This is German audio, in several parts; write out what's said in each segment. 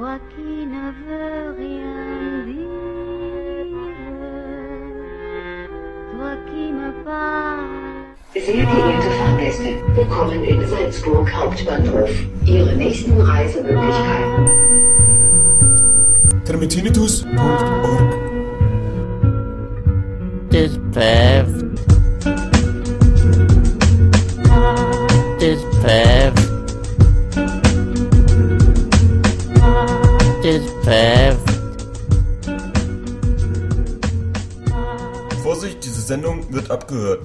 toi qui ne veux rien dire, toi qui me parles. Sehr geehrte Fahrgäste, willkommen in Salzburg Hauptbahnhof. Ihre nächsten Reisemöglichkeiten. termitinitus.org This path. 这个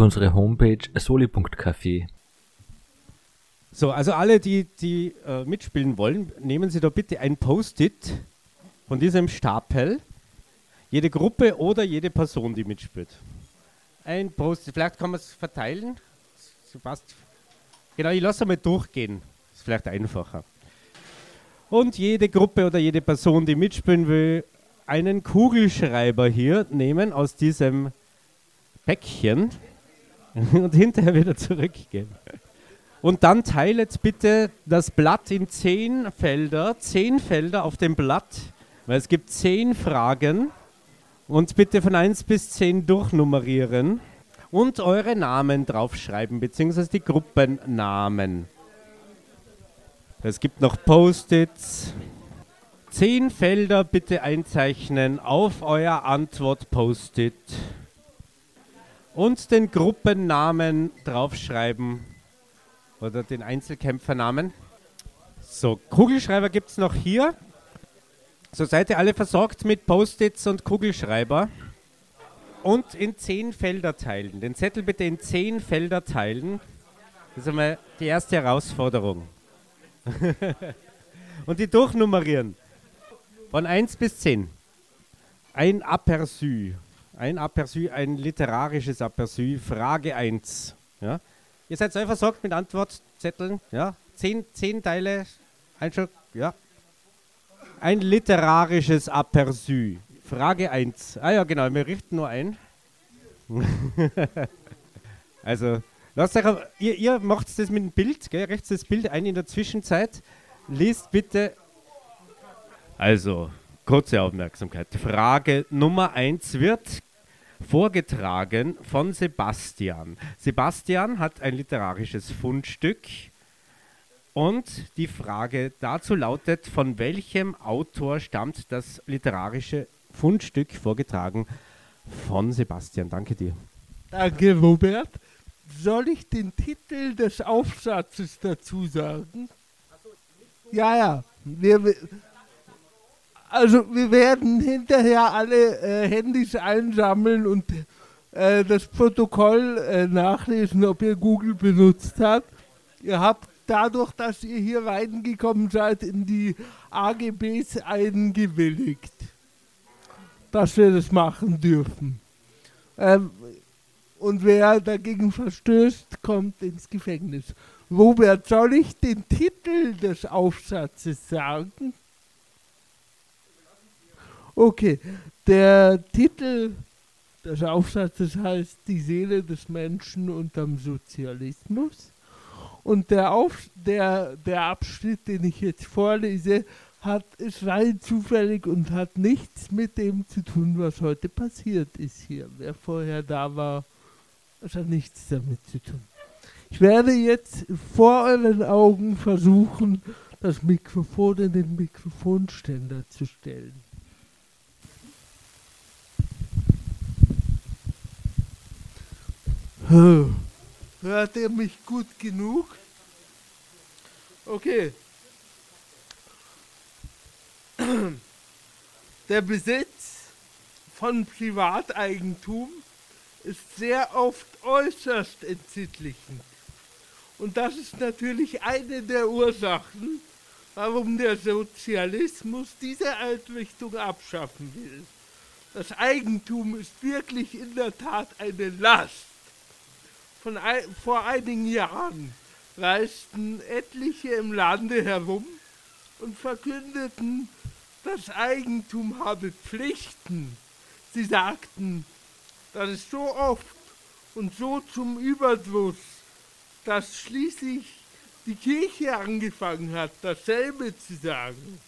unsere Homepage soli.café. So, also alle, die, die äh, mitspielen wollen, nehmen Sie da bitte ein Post-it von diesem Stapel. Jede Gruppe oder jede Person, die mitspielt. Ein Post-it. Vielleicht kann man es verteilen. Genau, ich lasse mal durchgehen. Ist vielleicht einfacher. Und jede Gruppe oder jede Person, die mitspielen will, einen Kugelschreiber hier nehmen aus diesem Päckchen und hinterher wieder zurückgeben. Und dann teilet bitte das Blatt in zehn Felder, zehn Felder auf dem Blatt, weil es gibt zehn Fragen. Und bitte von 1 bis 10 durchnummerieren und eure Namen draufschreiben, beziehungsweise die Gruppennamen. Es gibt noch Post-its. Zehn Felder bitte einzeichnen auf euer Antwort-Post-it. Und den Gruppennamen draufschreiben oder den Einzelkämpfernamen. So, Kugelschreiber gibt es noch hier. So seid ihr alle versorgt mit Post-its und Kugelschreiber. Und in zehn Felder teilen. Den Zettel bitte in zehn Felder teilen. Das ist einmal die erste Herausforderung. und die durchnummerieren. Von 1 bis 10. Ein Aperçu. Ein Aperçu, ein literarisches Aperçu. Frage 1. Ja? Ihr seid so versorgt mit Antwortzetteln. Ja? Zehn, zehn Teile. Einschlag. Ja. Ein literarisches Aperçu. Frage 1. Ah ja, genau, wir richten nur ein. also, lasst euch, ihr, ihr macht das mit dem Bild, gell? richtet das Bild ein in der Zwischenzeit. Liest bitte. Also, kurze Aufmerksamkeit. Frage Nummer 1 wird vorgetragen von Sebastian. Sebastian hat ein literarisches Fundstück und die Frage dazu lautet, von welchem Autor stammt das literarische Fundstück vorgetragen von Sebastian? Danke dir. Danke, Robert. Soll ich den Titel des Aufsatzes dazu sagen? Ja, ja. Wir, also wir werden hinterher alle äh, Handys einsammeln und äh, das Protokoll äh, nachlesen, ob ihr Google benutzt habt. Ihr habt dadurch, dass ihr hier reingekommen seid, in die AGBs eingewilligt, dass wir das machen dürfen. Ähm, und wer dagegen verstößt, kommt ins Gefängnis. Robert, soll ich den Titel des Aufsatzes sagen? Okay, der Titel des Aufsatzes heißt Die Seele des Menschen unterm Sozialismus. Und der, Auf, der, der Abschnitt, den ich jetzt vorlese, hat, ist rein zufällig und hat nichts mit dem zu tun, was heute passiert ist hier. Wer vorher da war, das hat nichts damit zu tun. Ich werde jetzt vor euren Augen versuchen, das Mikrofon in den Mikrofonständer zu stellen. Hört ihr mich gut genug? Okay. Der Besitz von Privateigentum ist sehr oft äußerst entsittlichend. Und das ist natürlich eine der Ursachen, warum der Sozialismus diese Einrichtung abschaffen will. Das Eigentum ist wirklich in der Tat eine Last. Von ei vor einigen Jahren reisten etliche im Lande herum und verkündeten, das Eigentum habe Pflichten. Sie sagten, das ist so oft und so zum Überdruss, dass schließlich die Kirche angefangen hat, dasselbe zu sagen.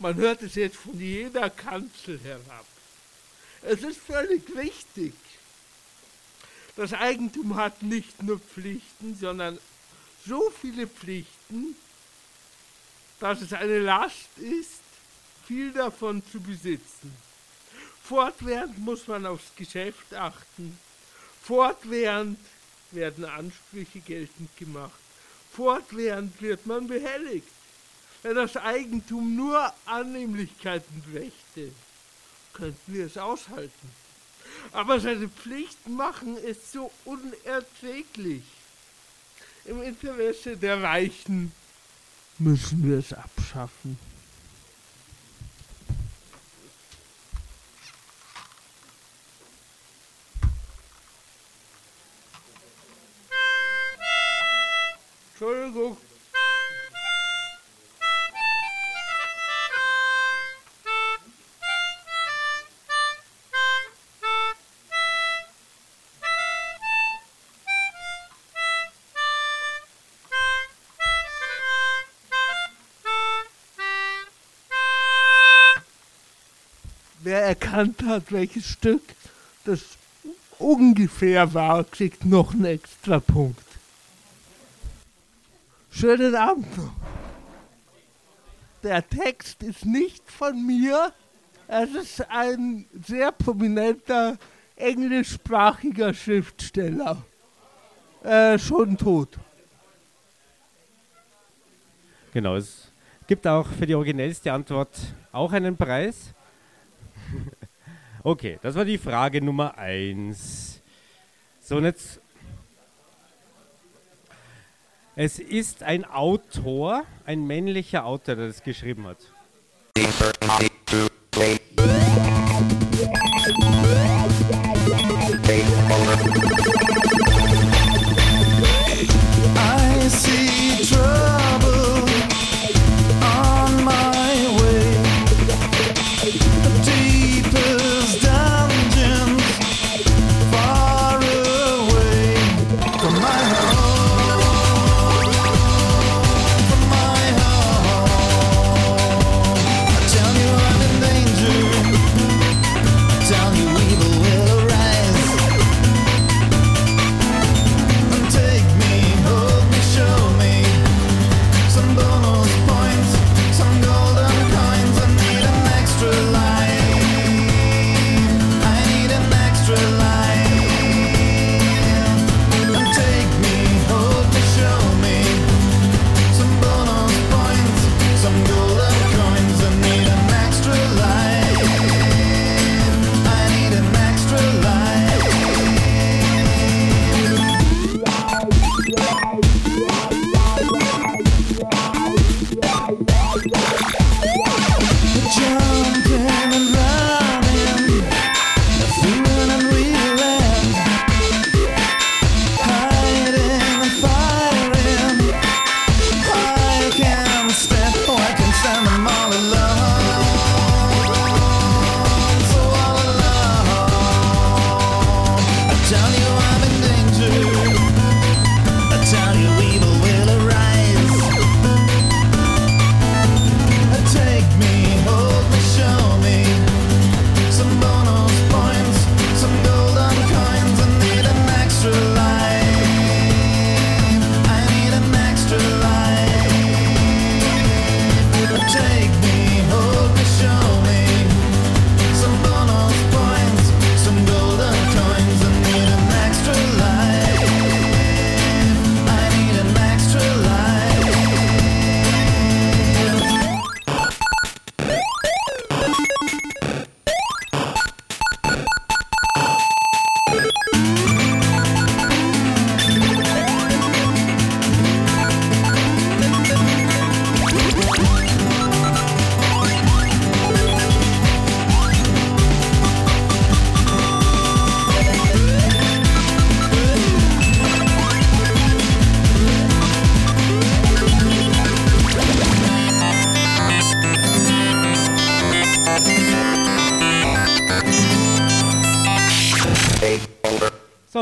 Man hört es jetzt von jeder Kanzel herab. Es ist völlig richtig. Das Eigentum hat nicht nur Pflichten, sondern so viele Pflichten, dass es eine Last ist, viel davon zu besitzen. Fortwährend muss man aufs Geschäft achten. Fortwährend werden Ansprüche geltend gemacht. Fortwährend wird man behelligt. Wenn das Eigentum nur Annehmlichkeiten brächte, könnten wir es aushalten. Aber seine Pflichten machen es so unerträglich. Im Interesse der Reichen müssen wir es abschaffen. Entschuldigung. Erkannt hat, welches Stück das ungefähr war, kriegt noch einen extra Punkt. Schönen Abend noch. Der Text ist nicht von mir. Es ist ein sehr prominenter englischsprachiger Schriftsteller. Äh, schon tot. Genau, es gibt auch für die originellste Antwort auch einen Preis. Okay, das war die Frage Nummer eins. So, und jetzt. Es ist ein Autor, ein männlicher Autor, der das geschrieben hat.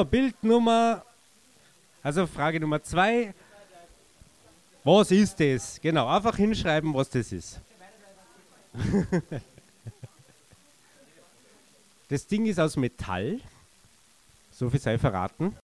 So, Bildnummer, also Frage Nummer zwei. Was ist das? Genau, einfach hinschreiben, was das ist. Das Ding ist aus Metall. So viel sei verraten.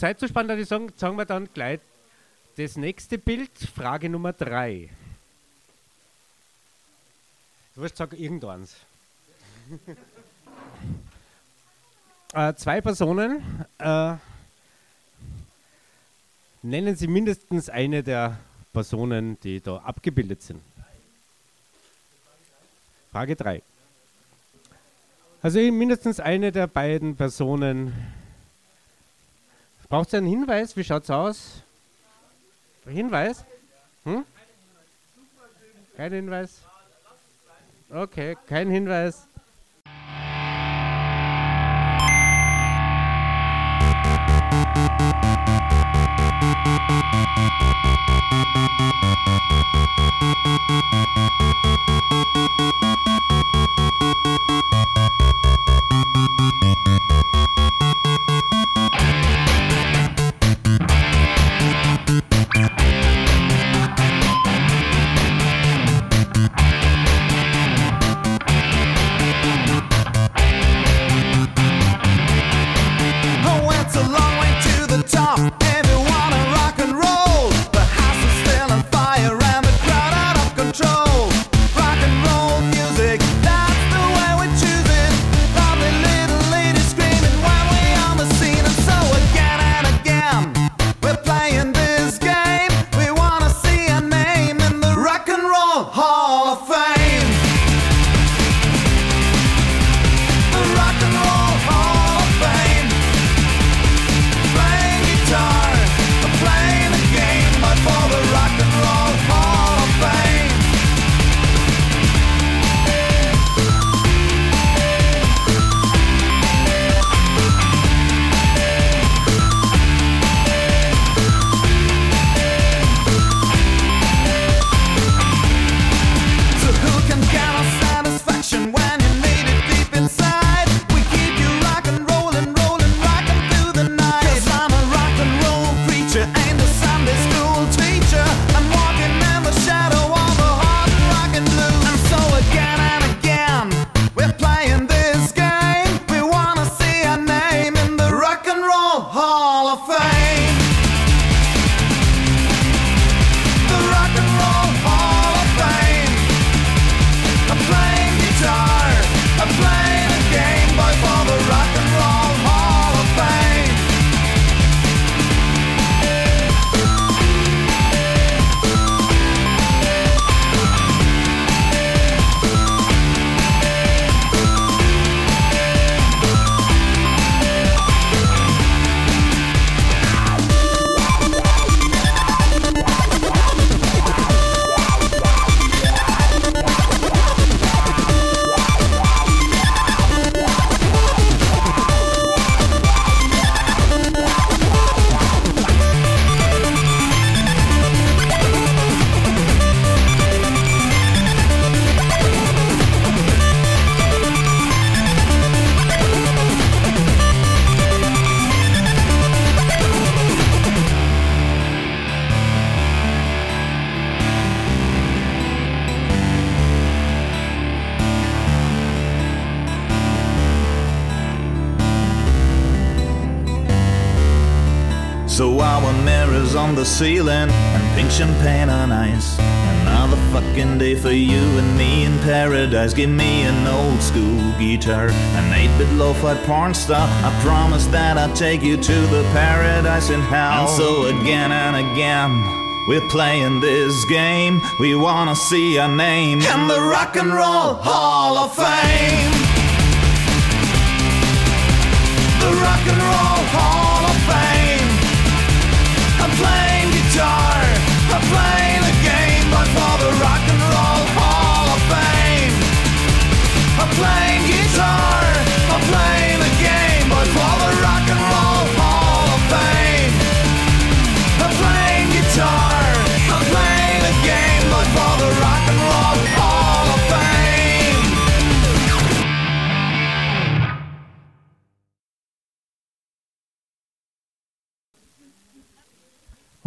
Zeit zu spannen, würde ich sagen, sagen wir dann gleich das nächste Bild, Frage Nummer 3. Du wirst sagen, irgendwanns. äh, zwei Personen. Äh, nennen Sie mindestens eine der Personen, die da abgebildet sind. Frage 3. Also mindestens eine der beiden Personen, Braucht du einen Hinweis? Wie schaut's aus? Hinweis? Hm? Kein Hinweis? Okay, kein Hinweis. Musik Give me an old school guitar, an 8 bit lo fi porn star. I promise that I'll take you to the paradise in hell. And so again and again. We're playing this game, we wanna see our name in the Rock and Roll Hall of Fame. The Rock and Roll Hall of Fame. I'm playing guitar, I'm playing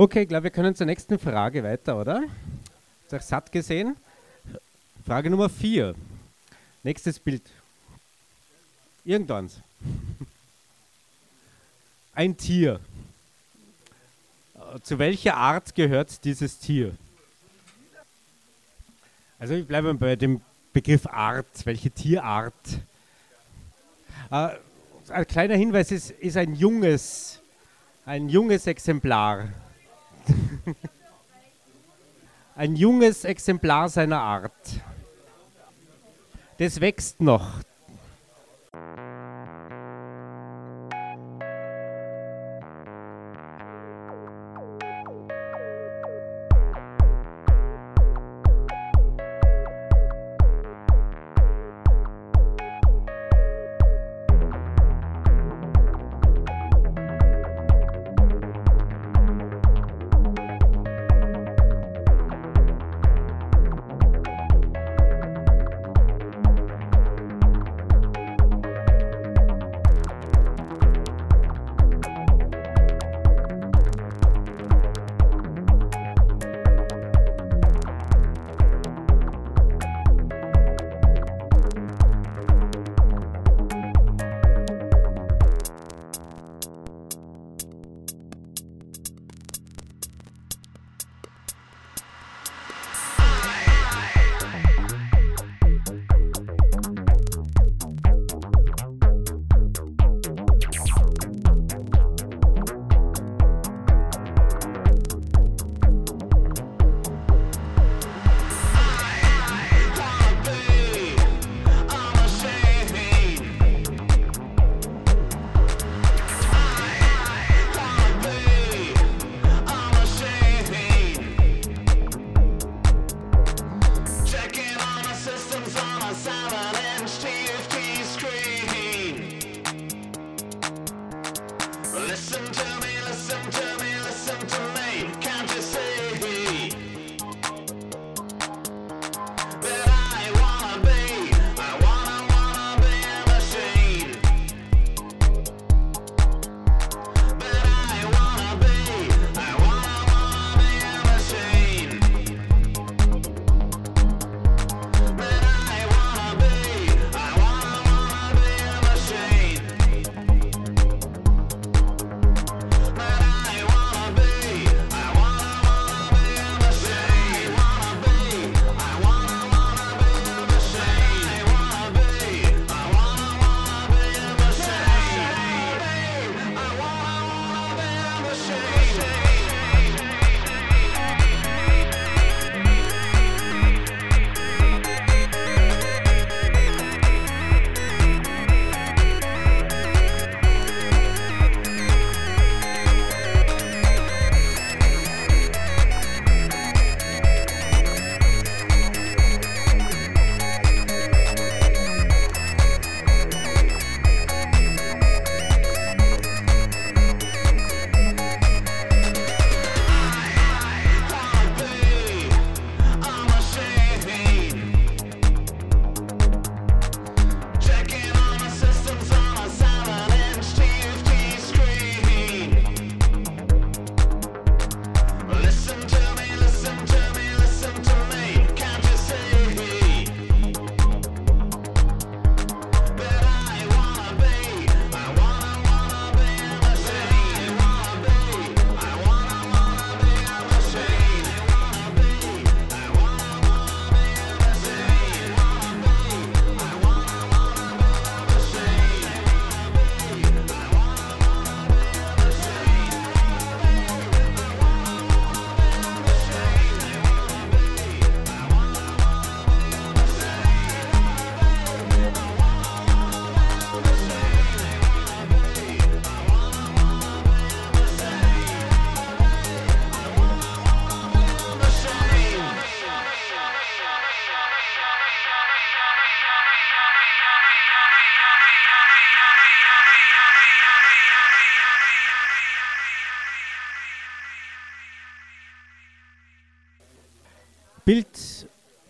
Okay, ich glaube, wir können zur nächsten Frage weiter, oder? Ist euch satt gesehen? Frage Nummer 4. Nächstes Bild. Irgendwann. Ein Tier. Äh, zu welcher Art gehört dieses Tier? Also ich bleibe bei dem Begriff Art. Welche Tierart? Äh, ein kleiner Hinweis, es ist ein junges, ein junges Exemplar. ein junges Exemplar seiner Art. Das wächst noch.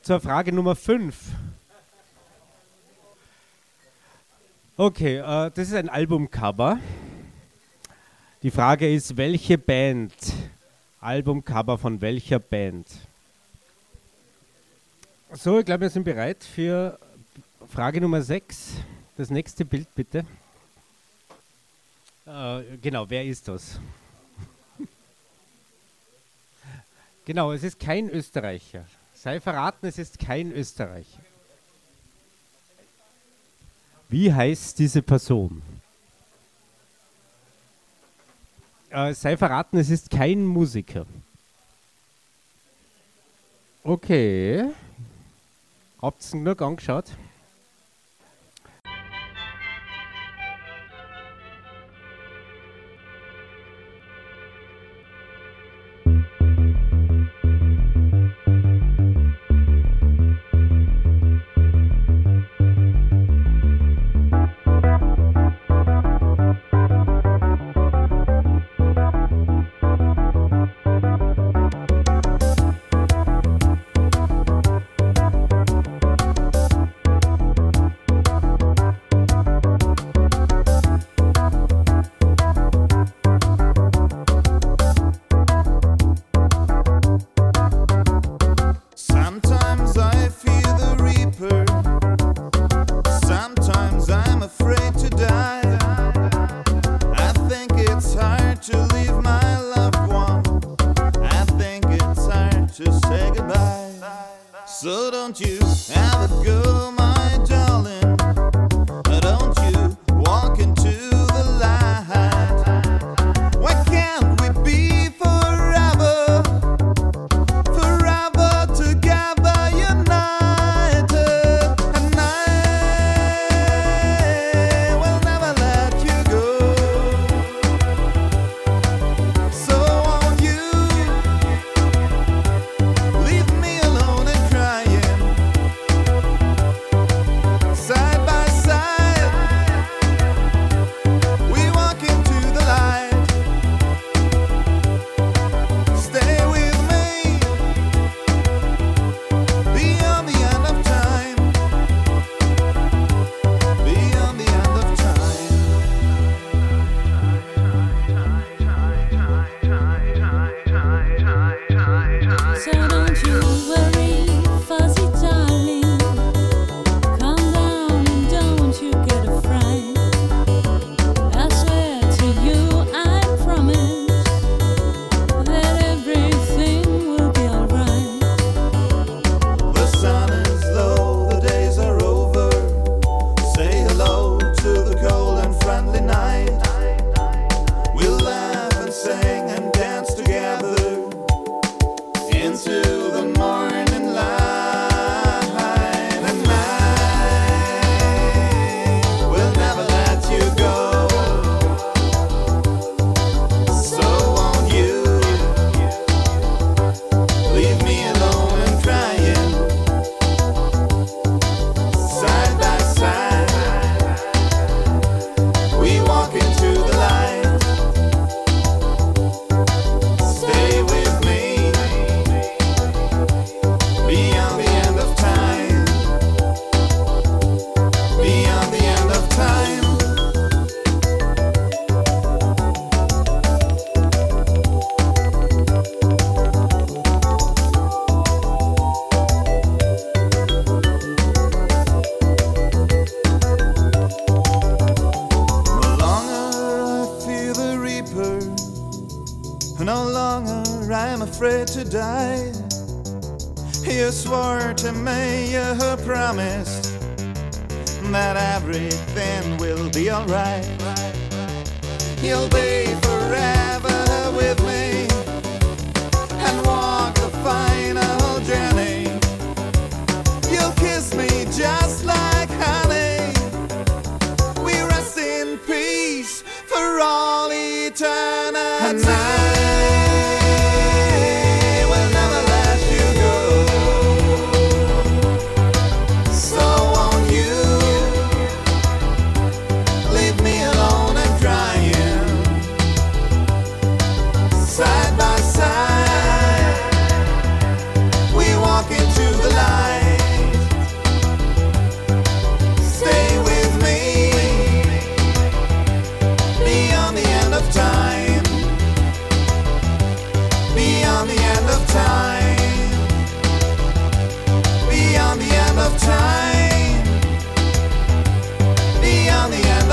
zur Frage Nummer 5. Okay, äh, das ist ein Albumcover. Die Frage ist, welche Band? Albumcover von welcher Band? So, ich glaube, wir sind bereit für Frage Nummer 6. Das nächste Bild bitte. Äh, genau, wer ist das? genau, es ist kein Österreicher. Sei verraten, es ist kein Österreicher. Wie heißt diese Person? Äh, sei verraten, es ist kein Musiker. Okay. Habt ihr ihn genug angeschaut?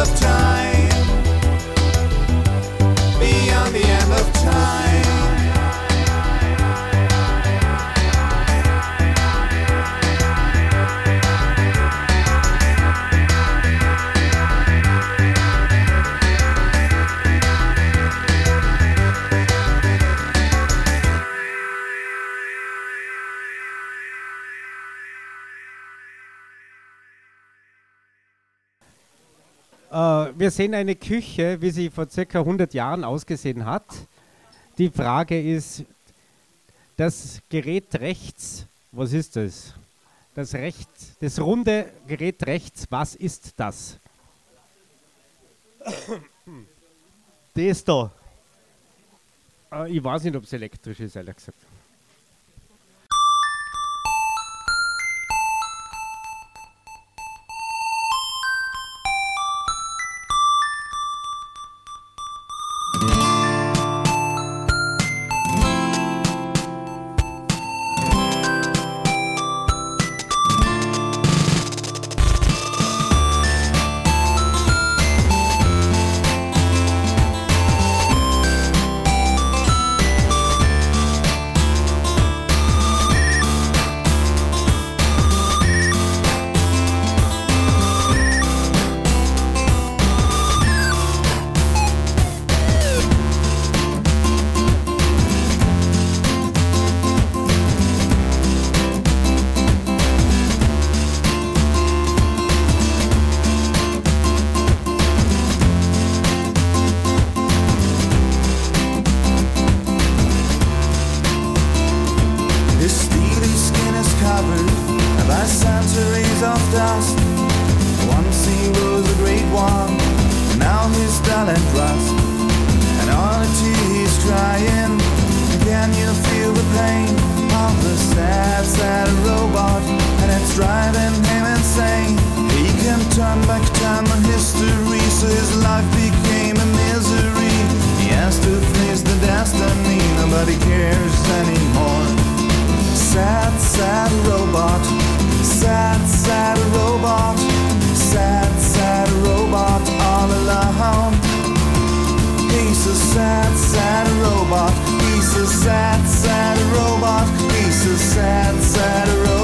of time. Wir sehen eine Küche, wie sie vor circa 100 Jahren ausgesehen hat. Die Frage ist, das Gerät rechts, was ist das? Das rechts, das runde Gerät rechts, was ist das? Das da. Äh, ich weiß nicht, ob es elektrisch ist, ehrlich gesagt. And rust. And on a he's crying. Can you feel the pain of the sad, sad robot? And it's driving him insane. He can turn back time on history, so his life became a misery. He has to face the destiny, nobody cares anymore. Sad, sad robot. Sad, sad robot. He's a sad, sad robot. He's a sad, sad robot. He's a sad, sad robot.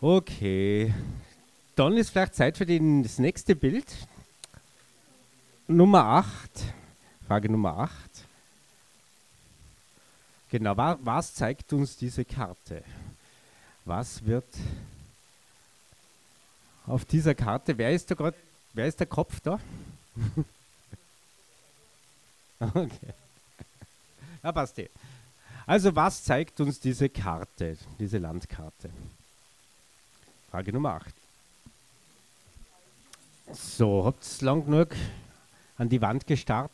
Okay, dann ist vielleicht Zeit für den, das nächste Bild. Nummer 8, Frage Nummer 8. Genau, wa was zeigt uns diese Karte? Was wird auf dieser Karte, wer ist da gerade, wer ist der Kopf da? okay. Ja, passt eh. Also was zeigt uns diese Karte, diese Landkarte? Frage Nummer 8. So, habt ihr lang genug an die Wand gestarrt?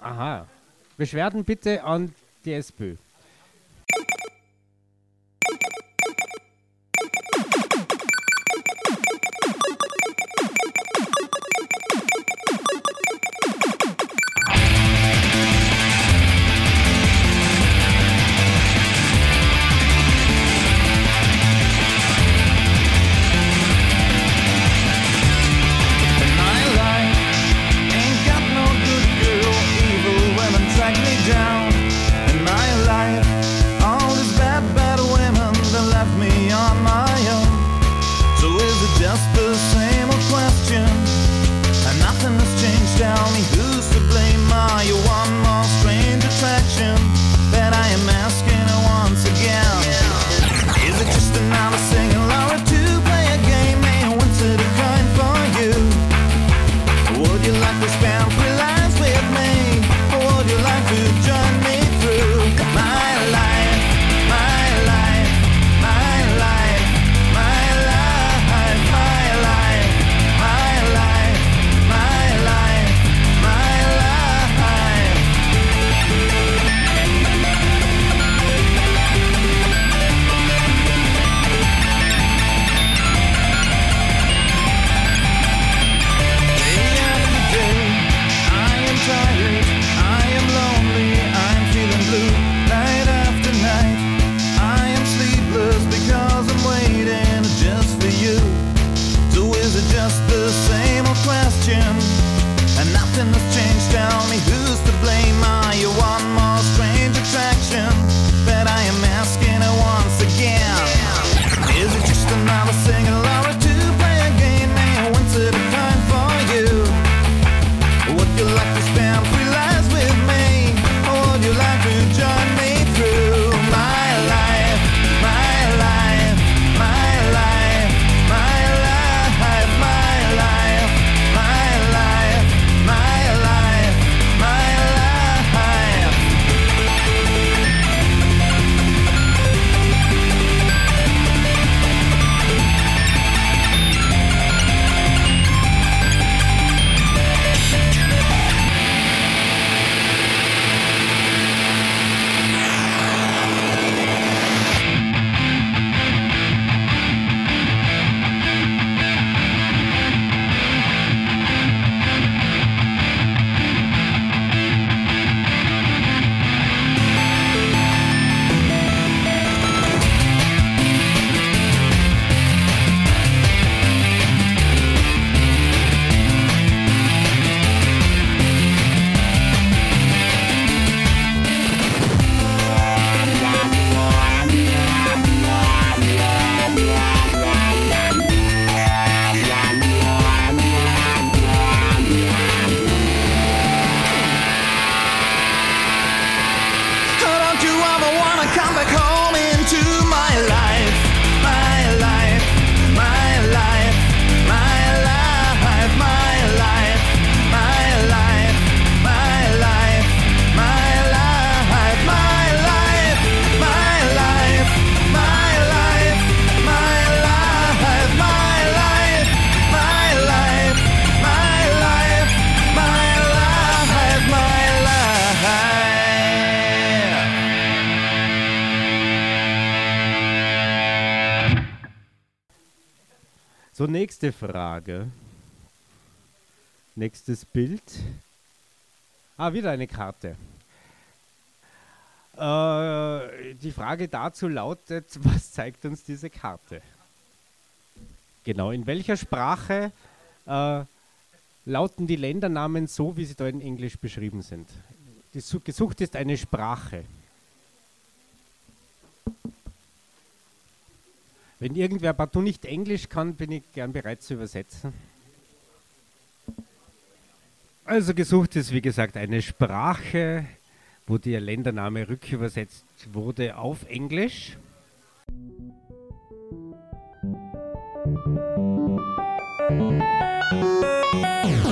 Aha. Beschwerden bitte an die SPÖ. So, nächste Frage. Nächstes Bild. Ah, wieder eine Karte. Äh, die Frage dazu lautet, was zeigt uns diese Karte? Genau, in welcher Sprache äh, lauten die Ländernamen so, wie sie da in Englisch beschrieben sind? Die gesucht ist eine Sprache. Wenn irgendwer partout nicht Englisch kann, bin ich gern bereit zu übersetzen. Also gesucht ist, wie gesagt, eine Sprache, wo der Ländername rückübersetzt wurde auf Englisch.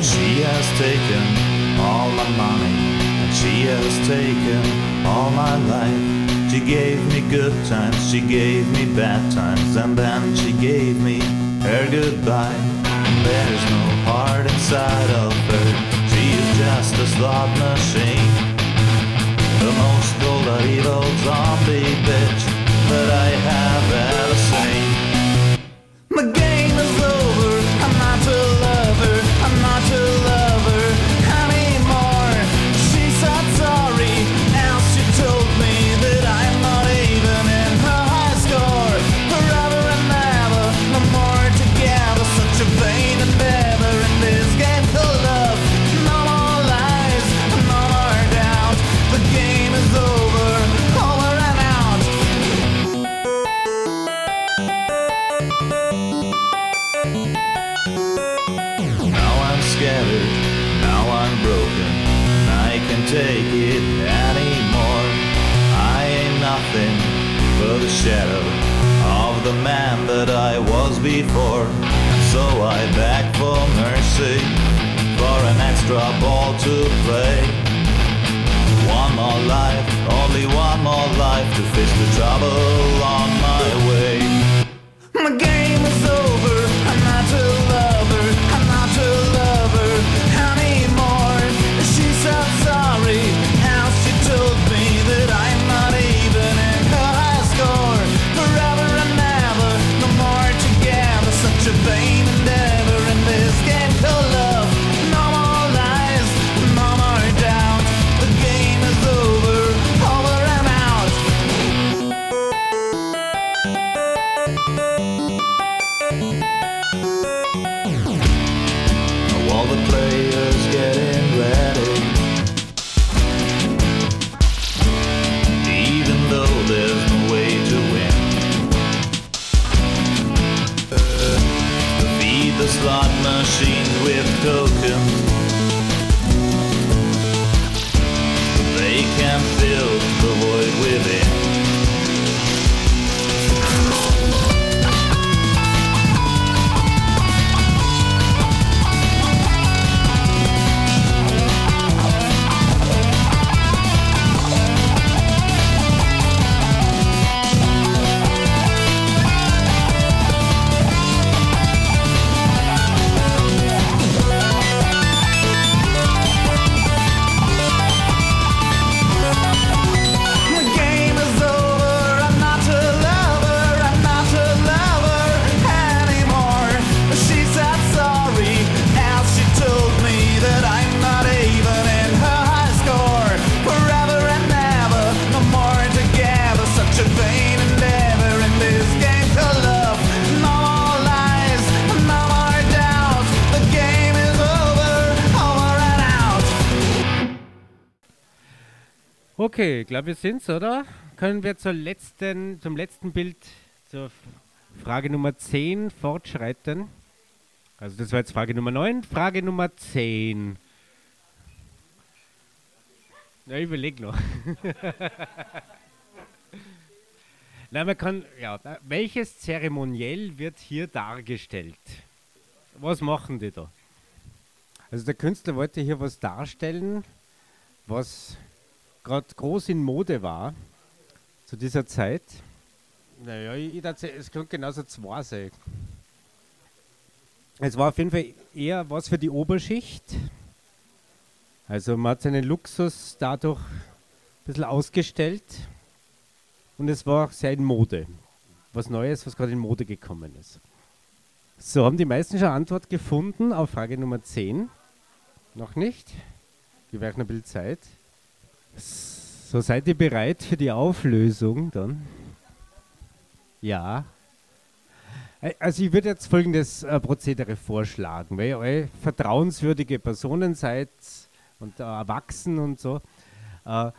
She has taken all my money, and she has taken all my life. She gave me good times, she gave me bad times, and then she gave me her goodbye. There's no heart inside of her, she is just a slot machine. The most cold evil zombie bitch that I have ever seen. My game shadow of the man that I was before. So I beg for mercy, for an extra ball to play. One more life, only one more life to face the trouble on my way. Okay, ich glaube, wir sind's, oder? Können wir zur letzten, zum letzten Bild, zur Frage Nummer 10 fortschreiten? Also das war jetzt Frage Nummer 9. Frage Nummer 10. Ja, ich überleg noch. Na, man kann, ja, welches Zeremoniell wird hier dargestellt? Was machen die da? Also der Künstler wollte hier was darstellen, was gerade groß in Mode war zu dieser Zeit. Naja, ich, ich dachte, es könnte genauso zwei sein. Es war auf jeden Fall eher was für die Oberschicht. Also man hat seinen Luxus dadurch ein bisschen ausgestellt und es war sehr in Mode. Was Neues, was gerade in Mode gekommen ist. So, haben die meisten schon Antwort gefunden auf Frage Nummer 10? Noch nicht? Euch noch ein bisschen Zeit. So, seid ihr bereit für die Auflösung dann? Ja. Also ich würde jetzt folgendes äh, Prozedere vorschlagen, weil ihr alle vertrauenswürdige Personen seid und äh, erwachsen und so. Äh,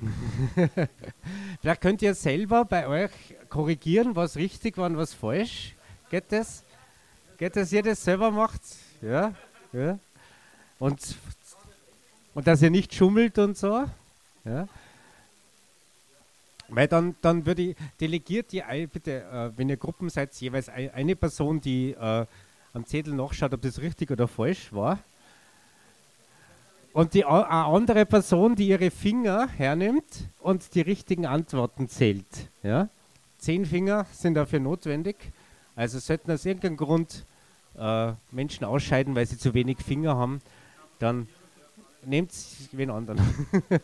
Vielleicht könnt ihr selber bei euch korrigieren, was richtig war und was falsch. Geht das? Geht das, ihr das selber macht? Ja? ja. Und, und dass ihr nicht schummelt und so. Ja. Weil dann, dann würde ich, delegiert ihr bitte, äh, wenn ihr Gruppen seid, jeweils ein, eine Person, die äh, am Zettel nachschaut, ob das richtig oder falsch war. Und die eine andere Person, die ihre Finger hernimmt und die richtigen Antworten zählt. Ja? Zehn Finger sind dafür notwendig. Also sollten aus irgendeinem Grund äh, Menschen ausscheiden, weil sie zu wenig Finger haben, dann nehmt wen anderen.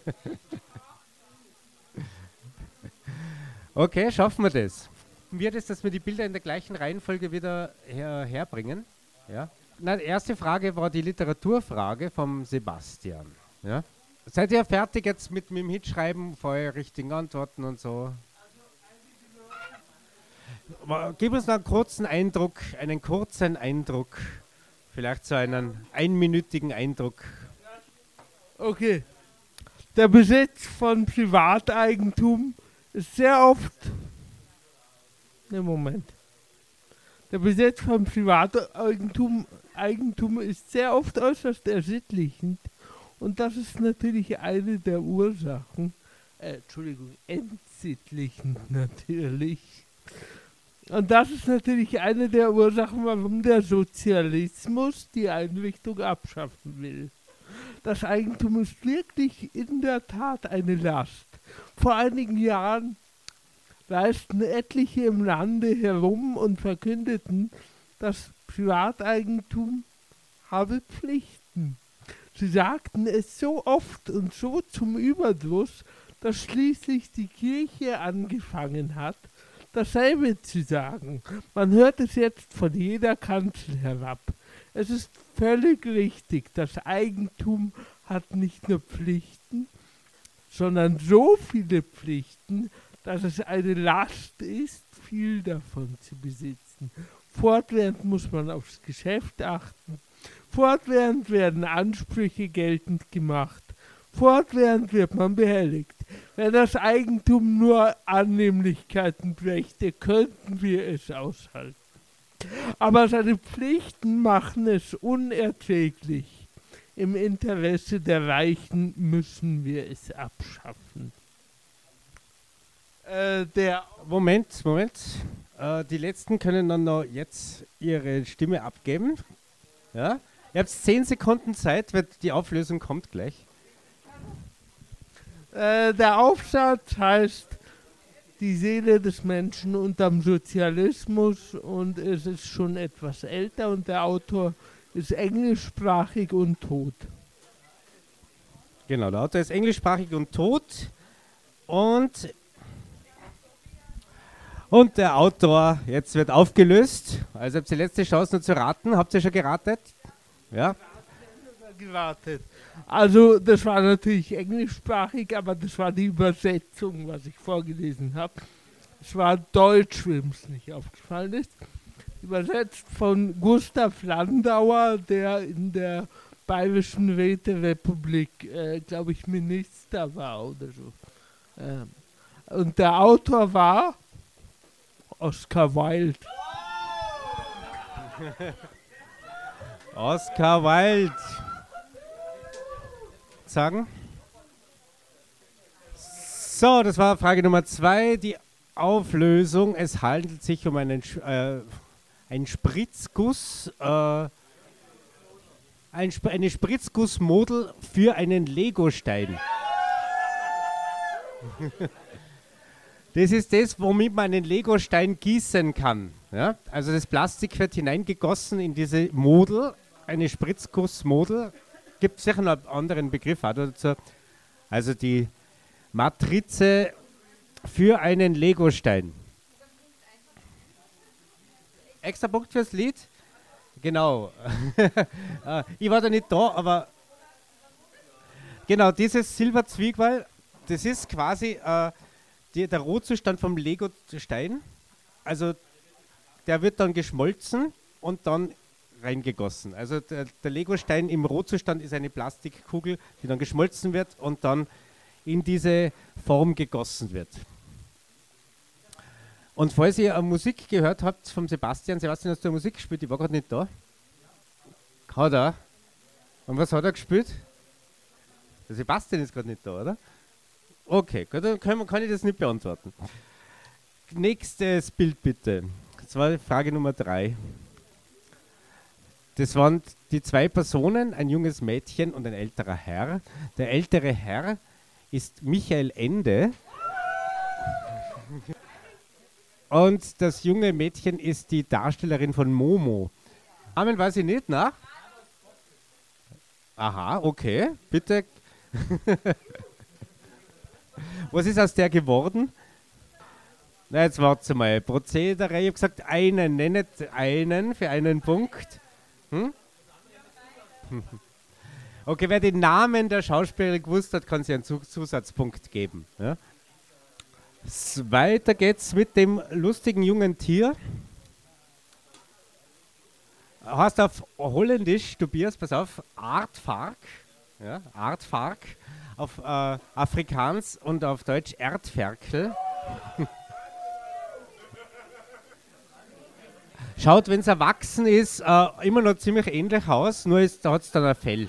okay, schaffen wir das. Wird es, dass wir die Bilder in der gleichen Reihenfolge wieder her herbringen? Ja. Na, die erste Frage war die Literaturfrage vom Sebastian. Ja. Seid ihr fertig jetzt mit, mit dem Hitschreiben vor euren richtigen Antworten und so? Gib uns noch einen kurzen Eindruck, einen kurzen Eindruck, vielleicht so einen einminütigen Eindruck. Okay. Der Besitz von Privateigentum ist sehr oft. Ne, Moment. Der Besitz von Privateigentum Eigentum ist sehr oft äußerst ersittlichend. Und das ist natürlich eine der Ursachen. Äh, Entschuldigung, entsittlichend natürlich. Und das ist natürlich eine der Ursachen, warum der Sozialismus die Einrichtung abschaffen will. Das Eigentum ist wirklich in der Tat eine Last. Vor einigen Jahren reisten etliche im Lande herum und verkündeten, das Privateigentum habe Pflichten. Sie sagten es so oft und so zum Überdruss, dass schließlich die Kirche angefangen hat, dasselbe zu sagen. Man hört es jetzt von jeder Kanzel herab. Es ist völlig richtig, das Eigentum hat nicht nur Pflichten, sondern so viele Pflichten, dass es eine Last ist, viel davon zu besitzen. Fortwährend muss man aufs Geschäft achten. Fortwährend werden Ansprüche geltend gemacht. Fortwährend wird man behelligt. Wenn das Eigentum nur Annehmlichkeiten brächte, könnten wir es aushalten. Aber seine Pflichten machen es unerträglich. Im Interesse der Reichen müssen wir es abschaffen. Äh, der Moment, Moment. Äh, die letzten können dann noch jetzt ihre Stimme abgeben. Ja? Ihr habt 10 Sekunden Zeit, weil die Auflösung kommt gleich. Äh, der Aufsatz heißt Die Seele des Menschen unterm Sozialismus und es ist schon etwas älter und der Autor ist englischsprachig und tot. Genau, der Autor ist englischsprachig und tot. Und, und der Autor, jetzt wird aufgelöst. Also habt ihr die letzte Chance nur zu raten. Habt ihr schon geratet? Ja. Gewartet. Also das war natürlich englischsprachig, aber das war die Übersetzung, was ich vorgelesen habe. Es war Deutsch, wem es nicht aufgefallen ist. Übersetzt von Gustav Landauer, der in der Bayerischen Räterepublik, äh, glaube ich, Minister war oder so. Ähm, und der Autor war Oscar Wilde. Oscar Wilde. Sagen. So, das war Frage Nummer zwei. Die Auflösung. Es handelt sich um einen, äh, einen Spritzguss. Äh, ein, Sp eine Spritzgussmodel für einen Legostein. Das ist das, womit man einen Legostein gießen kann. Ja? Also das Plastik wird hineingegossen in diese Model, eine Spritzgussmodel. Gibt sicher noch einen anderen Begriff dazu. Also die Matrize für einen Legostein. Extra Punkt fürs Lied? Genau. Äh, ich war da nicht da, aber genau, dieses Silberzwiegwall, das ist quasi äh, die, der Rohzustand vom Lego-Stein. Also der wird dann geschmolzen und dann reingegossen. Also der, der Lego-Stein im Rohzustand ist eine Plastikkugel, die dann geschmolzen wird und dann in diese Form gegossen wird. Und falls ihr Musik gehört habt vom Sebastian, Sebastian, hast du Musik gespielt? Ich war gerade nicht da. Hat er? Und was hat er gespielt? Der Sebastian ist gerade nicht da, oder? Okay, gut, dann wir, kann ich das nicht beantworten. Nächstes Bild bitte. Das war Frage Nummer drei. Das waren die zwei Personen, ein junges Mädchen und ein älterer Herr. Der ältere Herr ist Michael Ende. Und das junge Mädchen ist die Darstellerin von Momo. Namen weiß ich nicht, na? Aha, okay, bitte. Was ist aus der geworden? Na, jetzt warte mal. Prozedere, ich habe gesagt, einen, nennet einen für einen Punkt. Hm? Okay, wer den Namen der Schauspielerin gewusst hat, kann sich einen Zus- Zusatzpunkt geben. Ja? Weiter geht's mit dem lustigen jungen Tier. Heißt auf Holländisch, Tobias, pass auf, Artfark. Ja, Artfark. Auf äh, Afrikaans und auf Deutsch Erdferkel. Schaut, wenn es erwachsen ist, äh, immer noch ziemlich ähnlich aus, nur hat es dann ein Fell.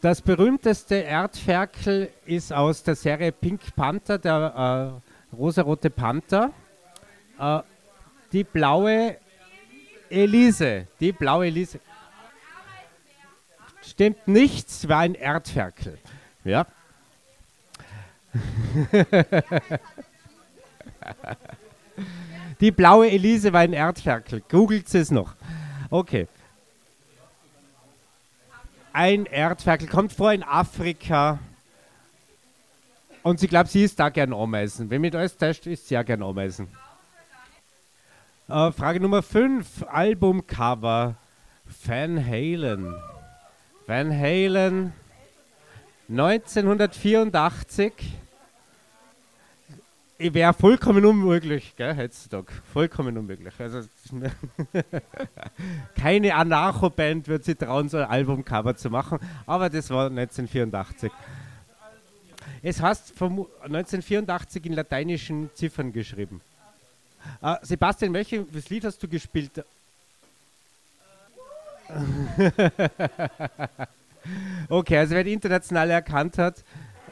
Das berühmteste Erdferkel ist aus der Serie Pink Panther, der äh, rosarote Panther. Äh, die blaue Elise, die blaue Elise. Stimmt nichts, war ein Erdferkel. Ja. die blaue Elise war ein Erdferkel. Googelt es noch. Okay. Ein Erdferkel kommt vor in Afrika. Und sie glaubt, sie ist da gern Ameisen. Wenn mich alles täuscht, ist sie ja gern Ameisen. Äh, Frage Nummer 5. Albumcover. Van Halen. Van Halen 1984. Wäre vollkommen unmöglich, gell, heutzutage. Vollkommen unmöglich. Also, keine Anarcho-Band wird sich trauen, so ein Albumcover zu machen, aber das war 1984. Es heißt vom 1984 in lateinischen Ziffern geschrieben. Äh, Sebastian, welches Lied hast du gespielt? okay, also wer die internationale erkannt hat,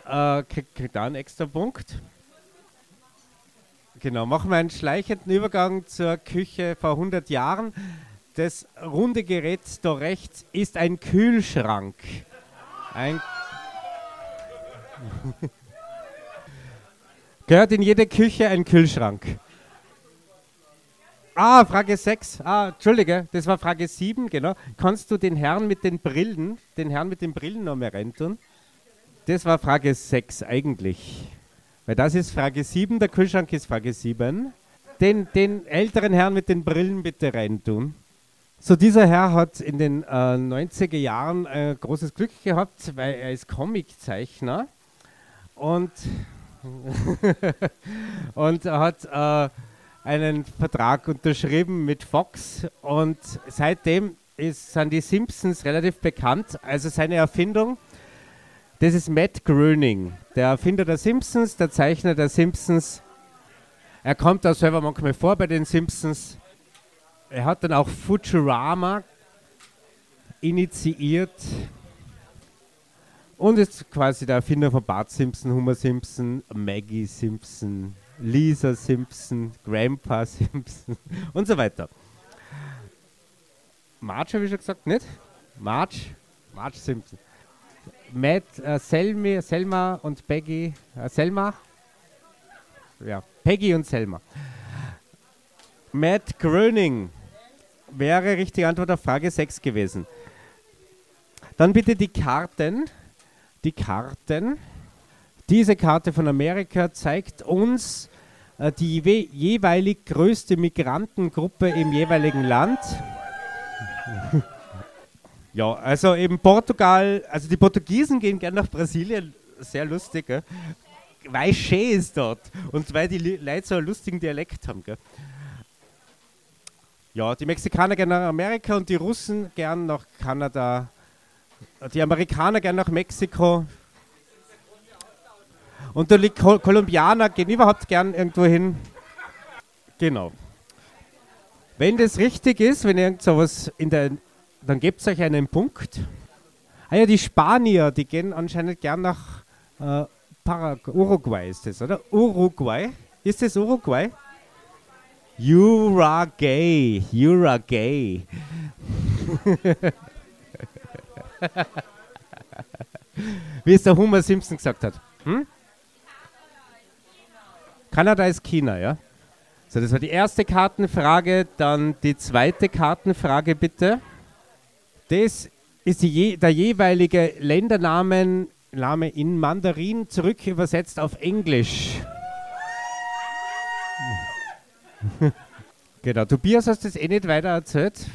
äh, kriegt da einen extra Punkt. Genau, machen wir einen schleichenden Übergang zur Küche vor 100 Jahren. Das runde Gerät da rechts ist ein Kühlschrank. Ein Gehört in jede Küche ein Kühlschrank. Ah, Frage 6. Ah, Entschuldige, das war Frage 7, genau. Kannst du den Herrn mit den Brillen, den Herrn mit den Brillen noch mehr reintun? Das war Frage 6 eigentlich. Weil das ist Frage 7, der Kühlschrank ist Frage 7. Den, den älteren Herrn mit den Brillen bitte reintun. So, dieser Herr hat in den äh, 90er Jahren äh, großes Glück gehabt, weil er ist Comiczeichner und, und hat äh, einen Vertrag unterschrieben mit Fox und seitdem ist, sind die Simpsons relativ bekannt. Also seine Erfindung, das ist Matt Groening, der Erfinder der Simpsons, der Zeichner der Simpsons. Er kommt auch selber manchmal vor bei den Simpsons. Er hat dann auch Futurama initiiert und ist quasi der Erfinder von Bart Simpson, Homer Simpson, Maggie Simpson, Lisa Simpson, Grandpa Simpson und so weiter. Marge habe ich schon gesagt, nicht? Marge, Marge Simpson. Matt, äh, Selmi, Selma und Peggy, äh, Selma? Ja, Peggy und Selma. Matt Groening wäre richtige Antwort auf Frage 6 gewesen. Dann bitte die Karten. Die Karten. Diese Karte von Amerika zeigt uns äh, die jewe- jeweilig größte Migrantengruppe im jeweiligen Land. Ja, also eben Portugal, also die Portugiesen gehen gerne nach Brasilien, sehr lustig, gell? weil schön ist dort und weil die Leute so einen lustigen Dialekt haben. Gell? Ja, die Mexikaner gehen nach Amerika und die Russen gern nach Kanada. Die Amerikaner gern nach Mexiko. Und die Kol Kolumbianer gehen überhaupt gern irgendwo hin. Genau. Wenn das richtig ist, wenn irgend sowas in der, dann gebt euch einen Punkt. Ah ja, die Spanier, die gehen anscheinend gern nach äh, Paraguay. Uruguay ist das, oder? Uruguay. Ist das Uruguay? Uruguay. Uruguay. Wie es der Homer Simpson gesagt hat. Hm? Kanada ist China, ja? So, das war die erste Kartenfrage. Dann die zweite Kartenfrage, bitte. Das ist die der jeweilige Ländernamen Name in Mandarin zurück übersetzt auf Englisch. genau, Tobias hast das eh nicht weiter erzählt.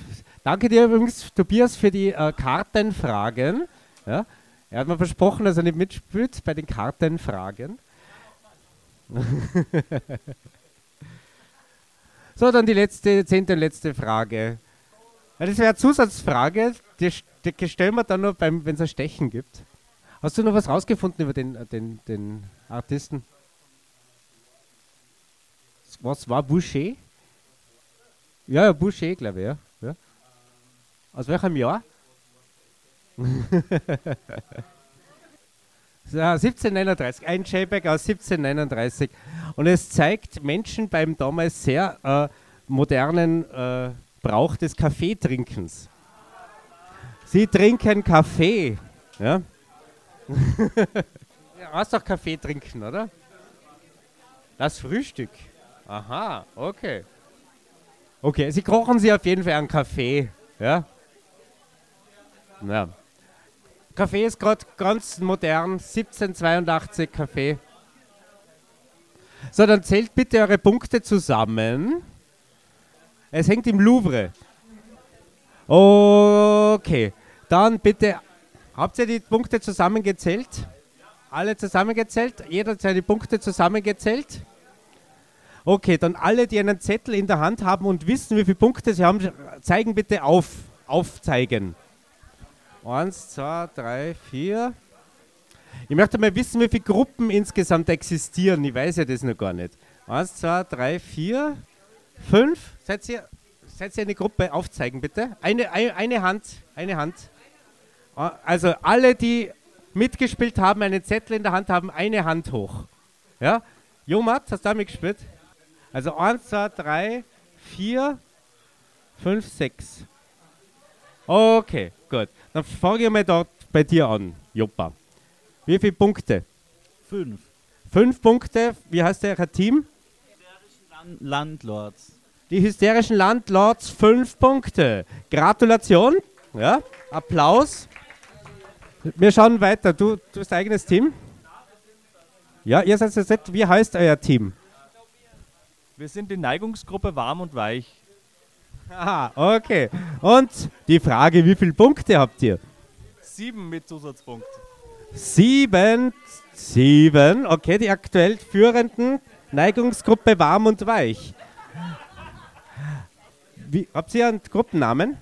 Danke dir übrigens, Tobias, für die äh, Kartenfragen. Ja, er hat mir versprochen, dass er nicht mitspielt bei den Kartenfragen. so, dann die letzte, zehnte und letzte Frage. Das wäre eine Zusatzfrage, die, die stellen wir dann noch, wenn es ein Stechen gibt. Hast du noch was rausgefunden über den, äh, den, den Artisten? Was war Boucher? Ja, ja Boucher, glaube ich, ja. ja. Aus welchem Jahr? ja, 1739, ein JPEG aus 1739. Und es zeigt Menschen beim damals sehr äh, modernen äh, Brauch des Kaffeetrinkens. Sie trinken Kaffee. Ja? ja, hast doch Kaffee trinken, oder? Das Frühstück. Aha, okay. Okay, Sie kochen Sie auf jeden Fall einen Kaffee, ja? Ja. Kaffee ist gerade ganz modern, 1782 Kaffee. So, dann zählt bitte eure Punkte zusammen. Es hängt im Louvre. Okay, dann bitte Habt ihr die Punkte zusammengezählt? Alle zusammengezählt? Jeder hat seine Punkte zusammengezählt? Okay, dann alle, die einen Zettel in der Hand haben und wissen, wie viele Punkte sie haben, zeigen bitte auf. Aufzeigen. Eins, zwei, drei, vier. Ich möchte mal wissen, wie viele Gruppen insgesamt existieren. Ich weiß ja das noch gar nicht. Eins, zwei, drei, vier, fünf. Seid ihr, seid ihr eine Gruppe? Aufzeigen bitte. Eine, eine, eine Hand. Eine Hand. Also alle, die mitgespielt haben, einen Zettel in der Hand haben, eine Hand hoch. Ja? Jomat, hast du da mitgespielt? Also 1, 2, 3, 4, 5, 6. Okay, gut. Dann fange ich mal dort bei dir an, Joppa. Wie viele Punkte? Fünf. Fünf Punkte. Wie heißt der Team? Hysterischen Landlords. Die hysterischen Landlords, fünf Punkte. Gratulation. Ja, Applaus. Wir schauen weiter. Du, du hast eigenes Team? Ja, ihr seid jetzt. Wie heißt euer Team? Wir sind die Neigungsgruppe Warm und Weich. Aha, okay. Und die Frage, wie viele Punkte habt ihr? Sieben mit Zusatzpunkt. Sieben, sieben. Okay, die aktuell führenden Neigungsgruppe Warm und Weich. Wie, habt ihr einen Gruppennamen?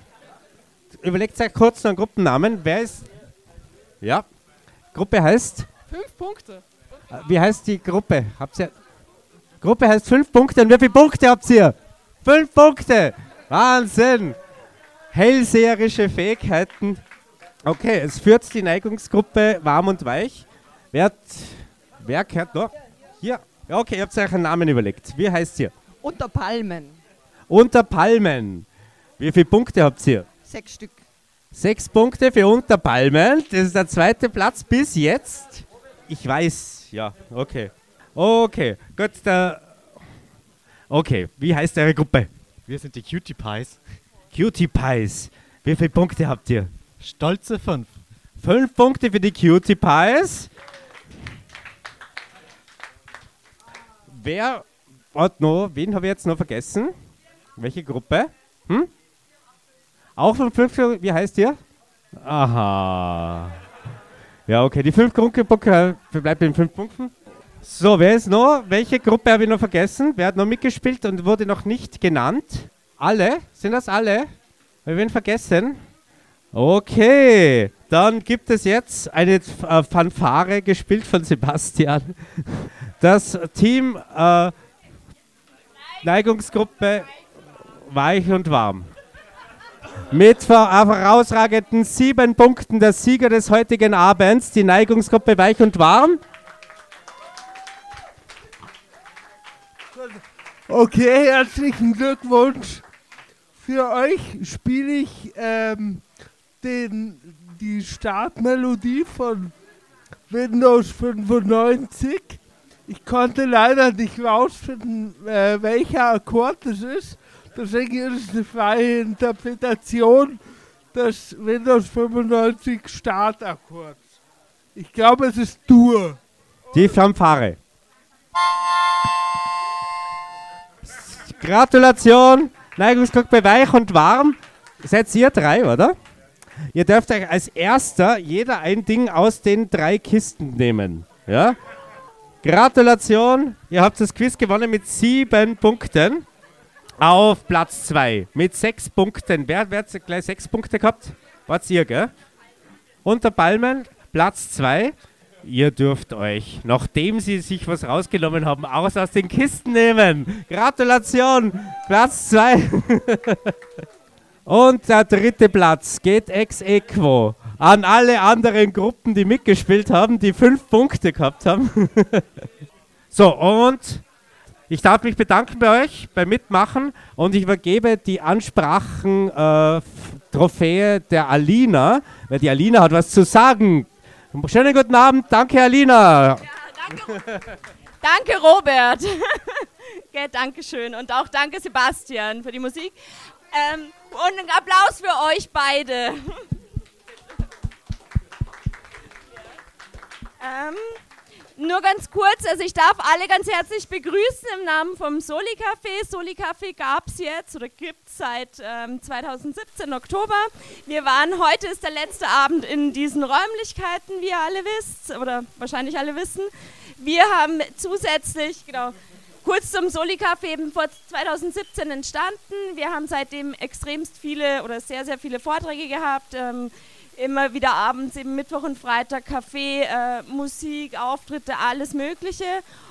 Überlegt euch kurz noch einen Gruppennamen. Wer ist ja. Gruppe heißt? Fünf Punkte. Äh, wie heißt die Gruppe? Habt ihr? Gruppe heißt fünf Punkte. Und wie viele Punkte habt ihr? Fünf Punkte. Wahnsinn. Hellseherische Fähigkeiten. Okay, es führt die Neigungsgruppe warm und weich. Wer, hat, wer gehört noch? Hier. Ja, okay, ihr habt euch einen Namen überlegt. Wie heißt ihr? Unter Palmen. Unter Palmen. Wie viele Punkte habt ihr? Sechs Stück. Sechs Punkte für Unterpalmen. Das ist der zweite Platz bis jetzt. Ich weiß, ja, okay. Okay, gut. Der okay, wie heißt eure Gruppe? Wir sind die Cutie Pies. Cutie Pies. Wie viele Punkte habt ihr? Stolze fünf. Fünf Punkte für die Cutie Pies. Wer hat noch, wen habe ich jetzt noch vergessen? Welche Gruppe? Hm? Auch von fünf, wie heißt ihr? Aha. Ja, okay, die fünf Punkte bleibt in fünf Punkten. So, wer ist noch? Welche Gruppe habe ich noch vergessen? Wer hat noch mitgespielt und wurde noch nicht genannt? Alle? Sind das alle? Wir werden vergessen. Okay, dann gibt es jetzt eine äh, Fanfare gespielt von Sebastian. Das Team äh, Neigungsgruppe Weich und Warm. Mit herausragenden sieben Punkten der Sieger des heutigen Abends, die Neigungsgruppe Weich und Warm. Okay, herzlichen Glückwunsch. Für euch spiele ich ähm, den, die Startmelodie von Windows 95. Ich konnte leider nicht rausfinden, äh, welcher Akkord es ist. Deswegen ist es eine freie Interpretation des Windows 95 Startakkords. Ich glaube, es ist Dur. Die Fanfare. Gratulation, Neigungsgruppe Weich und Warm. Seid ihr drei, oder? Ihr dürft euch als erster jeder ein Ding aus den drei Kisten nehmen. Ja? Gratulation, ihr habt das Quiz gewonnen mit sieben Punkten. Auf Platz zwei mit sechs Punkten. Wer, wer hat gleich sechs Punkte gehabt? Wart ihr, gell? Unter Palmen, Platz zwei. Ihr dürft euch, nachdem sie sich was rausgenommen haben, aus aus den Kisten nehmen. Gratulation, Platz zwei. Und der dritte Platz geht ex equo an alle anderen Gruppen, die mitgespielt haben, die fünf Punkte gehabt haben. so, und ich darf mich bedanken bei euch beim Mitmachen und ich übergebe die Ansprachen äh, der Alina, weil die Alina hat was zu sagen. Schönen guten Abend, danke Alina. Danke, Robert. Gell, Dankeschön. Und auch danke, Sebastian, für die Musik. Ähm, und einen Applaus für euch beide. ähm, nur ganz kurz, also ich darf alle ganz herzlich begrüßen im Namen vom Soli Café. Soli Café gab es jetzt oder gibt es seit ähm, 2017 Oktober. Wir waren, heute ist der letzte Abend in diesen Räumlichkeiten, wie ihr alle wisst, oder wahrscheinlich alle wissen. Wir haben zusätzlich, genau, kurz zum Soli Café eben vor 2017 entstanden. Wir haben seitdem extremst viele oder sehr, sehr viele Vorträge gehabt. Ähm, immer wieder abends, eben Mittwoch und Freitag, Kaffee, äh, Musik, Auftritte, alles Mögliche.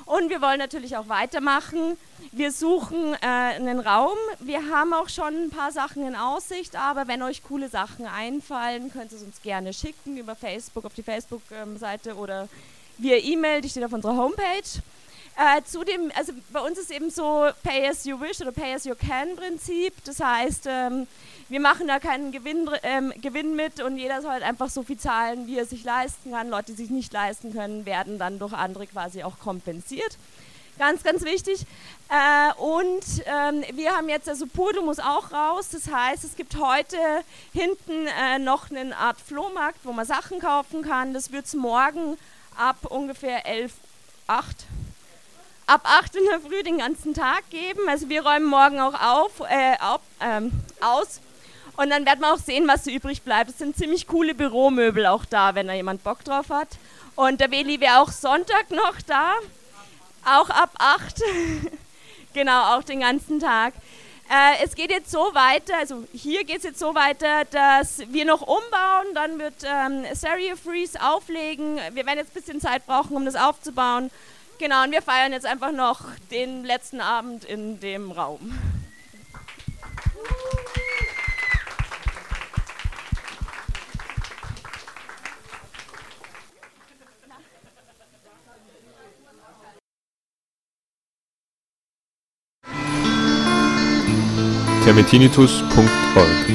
Und wir wollen natürlich auch weitermachen. Wir suchen äh, einen Raum. Wir haben auch schon ein paar Sachen in Aussicht, aber wenn euch coole Sachen einfallen, könnt ihr es uns gerne schicken über Facebook auf die Facebook-Seite oder via E-Mail, die steht auf unserer Homepage. Äh, zudem, also bei uns ist eben so Pay as you wish oder Pay as you can Prinzip. Das heißt, ähm, wir machen da keinen Gewinn, ähm, Gewinn mit und jeder soll halt einfach so viel zahlen, wie er sich leisten kann. Leute, die sich nicht leisten können, werden dann durch andere quasi auch kompensiert. Ganz, ganz wichtig. Äh, und ähm, wir haben jetzt, also Purdo muss auch raus. Das heißt, es gibt heute hinten äh, noch eine Art Flohmarkt, wo man Sachen kaufen kann. Das wird es morgen ab ungefähr 11, 8, ab 8 in der Früh den ganzen Tag geben. Also wir räumen morgen auch auf, äh, auf ähm, aus. Und dann werden wir auch sehen, was so übrig bleibt. Es sind ziemlich coole Büromöbel auch da, wenn da jemand Bock drauf hat. Und der Weli wäre auch Sonntag noch da, auch ab 8. genau, auch den ganzen Tag. Äh, es geht jetzt so weiter, also hier geht es jetzt so weiter, dass wir noch umbauen, dann wird ähm, Stereo Freeze auflegen. Wir werden jetzt ein bisschen Zeit brauchen, um das aufzubauen. Genau, und wir feiern jetzt einfach noch den letzten Abend in dem Raum. termitinitus.org